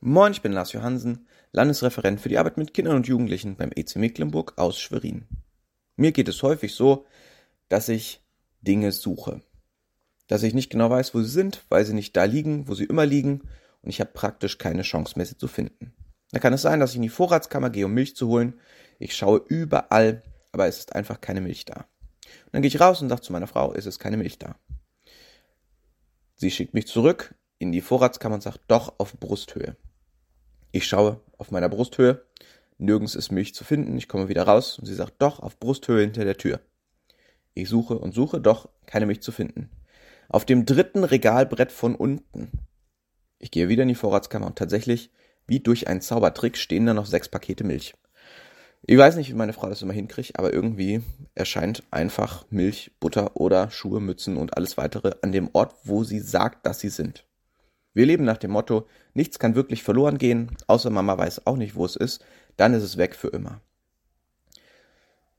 Moin, ich bin Lars Johansen, Landesreferent für die Arbeit mit Kindern und Jugendlichen beim EC Mecklenburg aus Schwerin. Mir geht es häufig so, dass ich Dinge suche. Dass ich nicht genau weiß, wo sie sind, weil sie nicht da liegen, wo sie immer liegen und ich habe praktisch keine Chance mehr, sie zu finden. Da kann es sein, dass ich in die Vorratskammer gehe, um Milch zu holen. Ich schaue überall, aber es ist einfach keine Milch da. Und dann gehe ich raus und sage zu meiner Frau, es ist keine Milch da. Sie schickt mich zurück in die Vorratskammer und sagt, doch auf Brusthöhe. Ich schaue auf meiner Brusthöhe, nirgends ist Milch zu finden, ich komme wieder raus und sie sagt, doch, auf Brusthöhe hinter der Tür. Ich suche und suche, doch keine Milch zu finden. Auf dem dritten Regalbrett von unten. Ich gehe wieder in die Vorratskammer und tatsächlich, wie durch einen Zaubertrick, stehen da noch sechs Pakete Milch. Ich weiß nicht, wie meine Frau das immer hinkriegt, aber irgendwie erscheint einfach Milch, Butter oder Schuhe, Mützen und alles weitere an dem Ort, wo sie sagt, dass sie sind. Wir leben nach dem Motto, nichts kann wirklich verloren gehen, außer Mama weiß auch nicht, wo es ist, dann ist es weg für immer.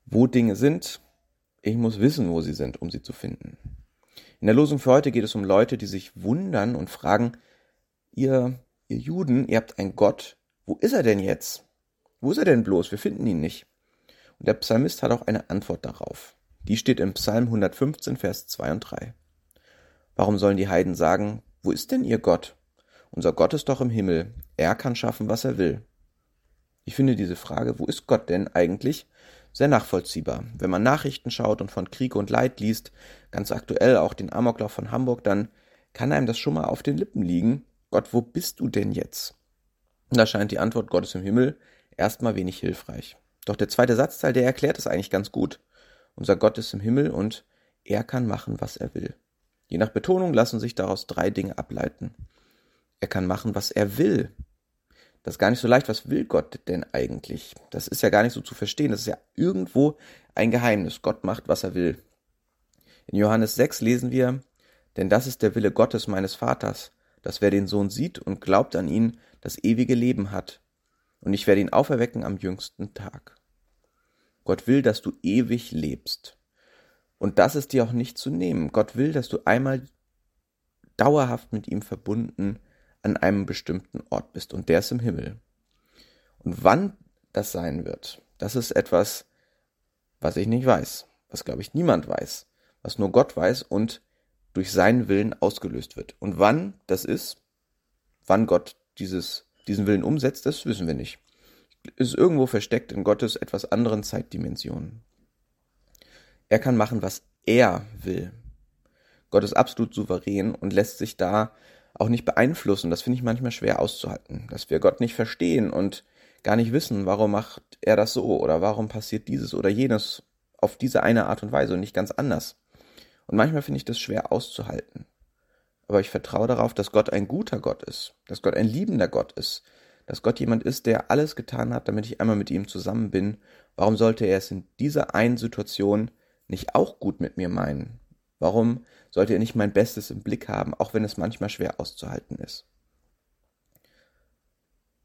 Wo Dinge sind, ich muss wissen, wo sie sind, um sie zu finden. In der Losung für heute geht es um Leute, die sich wundern und fragen, ihr, ihr Juden, ihr habt einen Gott, wo ist er denn jetzt? Wo ist er denn bloß? Wir finden ihn nicht. Und der Psalmist hat auch eine Antwort darauf. Die steht im Psalm 115, Vers 2 und 3. Warum sollen die Heiden sagen, wo ist denn ihr Gott? Unser Gott ist doch im Himmel. Er kann schaffen, was er will. Ich finde diese Frage, wo ist Gott denn eigentlich, sehr nachvollziehbar. Wenn man Nachrichten schaut und von Krieg und Leid liest, ganz aktuell auch den Amoklauf von Hamburg, dann kann einem das schon mal auf den Lippen liegen. Gott, wo bist du denn jetzt? Da scheint die Antwort Gottes im Himmel erstmal wenig hilfreich. Doch der zweite Satzteil, der erklärt es eigentlich ganz gut. Unser Gott ist im Himmel und er kann machen, was er will. Je nach Betonung lassen sich daraus drei Dinge ableiten. Er kann machen, was er will. Das ist gar nicht so leicht. Was will Gott denn eigentlich? Das ist ja gar nicht so zu verstehen. Das ist ja irgendwo ein Geheimnis. Gott macht, was er will. In Johannes 6 lesen wir, denn das ist der Wille Gottes meines Vaters, dass wer den Sohn sieht und glaubt an ihn, das ewige Leben hat. Und ich werde ihn auferwecken am jüngsten Tag. Gott will, dass du ewig lebst. Und das ist dir auch nicht zu nehmen. Gott will, dass du einmal dauerhaft mit ihm verbunden an einem bestimmten Ort bist und der ist im Himmel. Und wann das sein wird, das ist etwas, was ich nicht weiß, was glaube ich niemand weiß, was nur Gott weiß und durch seinen Willen ausgelöst wird. Und wann das ist, wann Gott dieses, diesen Willen umsetzt, das wissen wir nicht. Ist irgendwo versteckt in Gottes etwas anderen Zeitdimensionen. Er kann machen, was er will. Gott ist absolut souverän und lässt sich da auch nicht beeinflussen. Das finde ich manchmal schwer auszuhalten, dass wir Gott nicht verstehen und gar nicht wissen, warum macht er das so oder warum passiert dieses oder jenes auf diese eine Art und Weise und nicht ganz anders. Und manchmal finde ich das schwer auszuhalten. Aber ich vertraue darauf, dass Gott ein guter Gott ist, dass Gott ein liebender Gott ist, dass Gott jemand ist, der alles getan hat, damit ich einmal mit ihm zusammen bin. Warum sollte er es in dieser einen Situation nicht auch gut mit mir meinen? Warum sollte er nicht mein Bestes im Blick haben, auch wenn es manchmal schwer auszuhalten ist?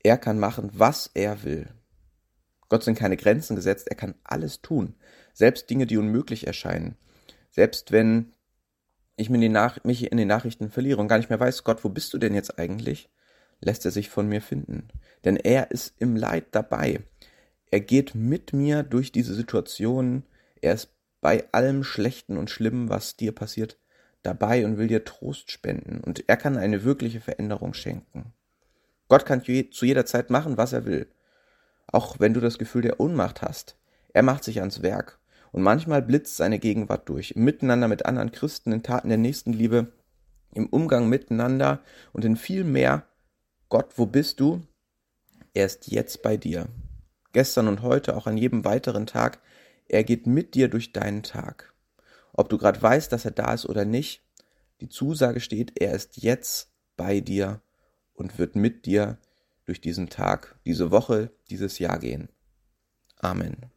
Er kann machen, was er will. Gott sind keine Grenzen gesetzt, er kann alles tun, selbst Dinge, die unmöglich erscheinen. Selbst wenn ich mich in den Nachrichten verliere und gar nicht mehr weiß, Gott, wo bist du denn jetzt eigentlich, lässt er sich von mir finden. Denn er ist im Leid dabei. Er geht mit mir durch diese Situation, er ist bei allem Schlechten und Schlimmen, was dir passiert, dabei und will dir Trost spenden. Und er kann eine wirkliche Veränderung schenken. Gott kann zu jeder Zeit machen, was er will. Auch wenn du das Gefühl der Ohnmacht hast. Er macht sich ans Werk. Und manchmal blitzt seine Gegenwart durch. Im Miteinander mit anderen Christen, in Taten der Nächstenliebe, im Umgang miteinander und in viel mehr. Gott, wo bist du? Er ist jetzt bei dir. Gestern und heute, auch an jedem weiteren Tag, er geht mit dir durch deinen Tag. Ob du gerade weißt, dass er da ist oder nicht, die Zusage steht, er ist jetzt bei dir und wird mit dir durch diesen Tag, diese Woche, dieses Jahr gehen. Amen.